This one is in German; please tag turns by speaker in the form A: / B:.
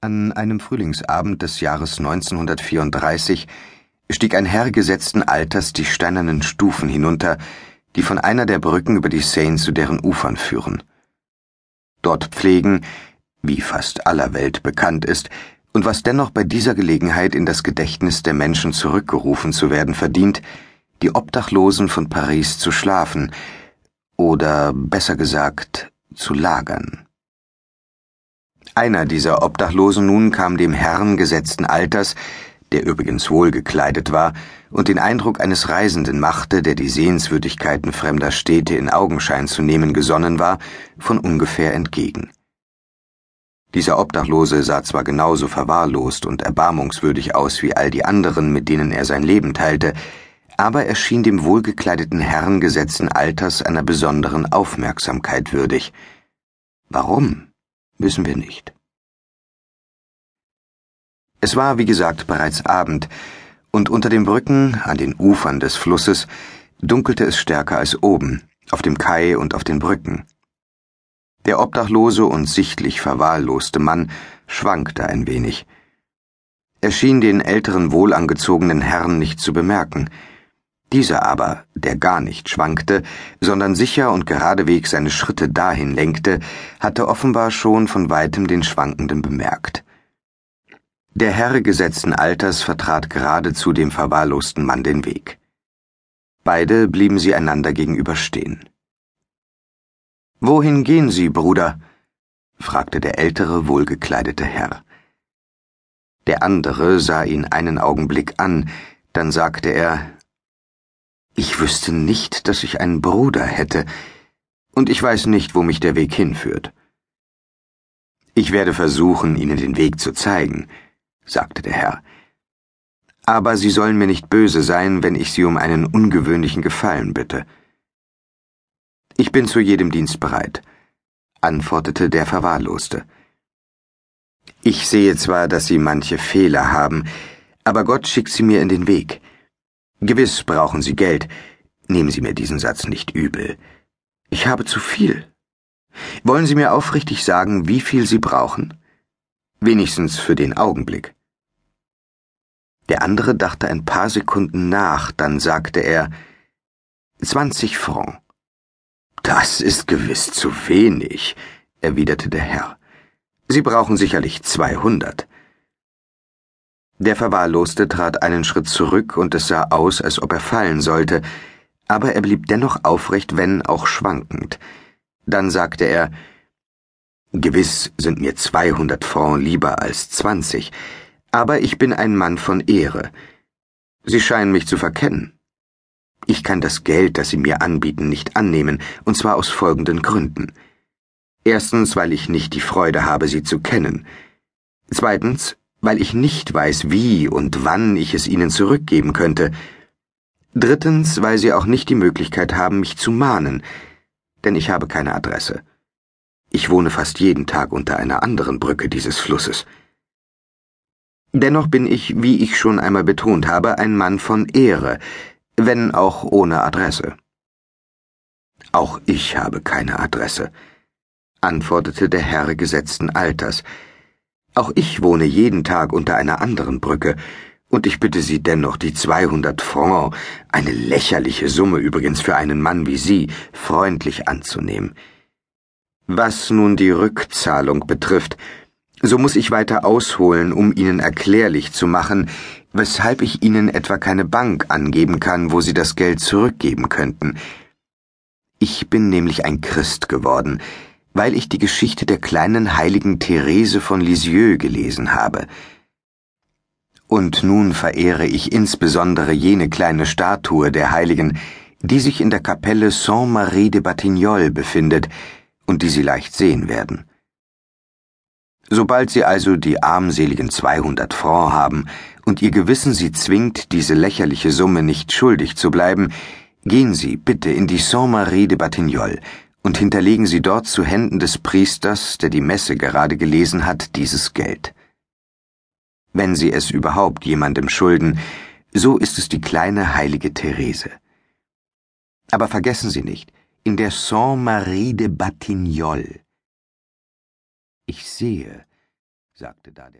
A: An einem Frühlingsabend des Jahres 1934 stieg ein Herr gesetzten Alters die steinernen Stufen hinunter, die von einer der Brücken über die Seine zu deren Ufern führen. Dort pflegen, wie fast aller Welt bekannt ist, und was dennoch bei dieser Gelegenheit in das Gedächtnis der Menschen zurückgerufen zu werden verdient, die Obdachlosen von Paris zu schlafen, oder besser gesagt, zu lagern. Einer dieser Obdachlosen nun kam dem Herrn gesetzten Alters, der übrigens wohlgekleidet war und den Eindruck eines Reisenden machte, der die Sehenswürdigkeiten fremder Städte in Augenschein zu nehmen gesonnen war, von ungefähr entgegen. Dieser Obdachlose sah zwar genauso verwahrlost und erbarmungswürdig aus wie all die anderen, mit denen er sein Leben teilte, aber er schien dem wohlgekleideten Herrn gesetzten Alters einer besonderen Aufmerksamkeit würdig. Warum? Wissen wir nicht. Es war, wie gesagt, bereits Abend, und unter den Brücken an den Ufern des Flusses dunkelte es stärker als oben, auf dem Kai und auf den Brücken. Der obdachlose und sichtlich verwahrloste Mann schwankte ein wenig. Er schien den älteren wohlangezogenen Herrn nicht zu bemerken, dieser aber, der gar nicht schwankte, sondern sicher und geradewegs seine Schritte dahin lenkte, hatte offenbar schon von weitem den Schwankenden bemerkt. Der Herr gesetzten Alters vertrat geradezu dem verwahrlosten Mann den Weg. Beide blieben sie einander gegenüberstehen. Wohin gehen Sie, Bruder? fragte der ältere, wohlgekleidete Herr. Der andere sah ihn einen Augenblick an, dann sagte er ich wüsste nicht, dass ich einen Bruder hätte, und ich weiß nicht, wo mich der Weg hinführt. Ich werde versuchen, Ihnen den Weg zu zeigen, sagte der Herr. Aber Sie sollen mir nicht böse sein, wenn ich Sie um einen ungewöhnlichen Gefallen bitte. Ich bin zu jedem Dienst bereit, antwortete der Verwahrloste. Ich sehe zwar, dass Sie manche Fehler haben, aber Gott schickt sie mir in den Weg. Gewiss brauchen Sie Geld. Nehmen Sie mir diesen Satz nicht übel. Ich habe zu viel. Wollen Sie mir aufrichtig sagen, wie viel Sie brauchen? Wenigstens für den Augenblick. Der andere dachte ein paar Sekunden nach, dann sagte er Zwanzig Francs. Das ist gewiss zu wenig, erwiderte der Herr. Sie brauchen sicherlich zweihundert. Der Verwahrloste trat einen Schritt zurück und es sah aus, als ob er fallen sollte, aber er blieb dennoch aufrecht, wenn auch schwankend. Dann sagte er, Gewiss sind mir zweihundert Francs lieber als zwanzig, aber ich bin ein Mann von Ehre. Sie scheinen mich zu verkennen. Ich kann das Geld, das Sie mir anbieten, nicht annehmen, und zwar aus folgenden Gründen. Erstens, weil ich nicht die Freude habe, Sie zu kennen. Zweitens, weil ich nicht weiß, wie und wann ich es ihnen zurückgeben könnte. Drittens, weil sie auch nicht die Möglichkeit haben, mich zu mahnen, denn ich habe keine Adresse. Ich wohne fast jeden Tag unter einer anderen Brücke dieses Flusses. Dennoch bin ich, wie ich schon einmal betont habe, ein Mann von Ehre, wenn auch ohne Adresse. Auch ich habe keine Adresse, antwortete der Herr gesetzten Alters, auch ich wohne jeden Tag unter einer anderen Brücke, und ich bitte Sie dennoch, die 200 Francs, eine lächerliche Summe übrigens für einen Mann wie Sie, freundlich anzunehmen. Was nun die Rückzahlung betrifft, so muss ich weiter ausholen, um Ihnen erklärlich zu machen, weshalb ich Ihnen etwa keine Bank angeben kann, wo Sie das Geld zurückgeben könnten. Ich bin nämlich ein Christ geworden, weil ich die Geschichte der kleinen heiligen Therese von Lisieux gelesen habe. Und nun verehre ich insbesondere jene kleine Statue der Heiligen, die sich in der Kapelle Saint-Marie de Batignolles befindet und die Sie leicht sehen werden. Sobald Sie also die armseligen 200 Francs haben und Ihr Gewissen Sie zwingt, diese lächerliche Summe nicht schuldig zu bleiben, gehen Sie bitte in die Saint-Marie de Batignolles und hinterlegen Sie dort zu Händen des Priesters, der die Messe gerade gelesen hat, dieses Geld. Wenn Sie es überhaupt jemandem schulden, so ist es die kleine heilige Therese. Aber vergessen Sie nicht, in der Saint-Marie de Batignolles. Ich sehe, sagte da der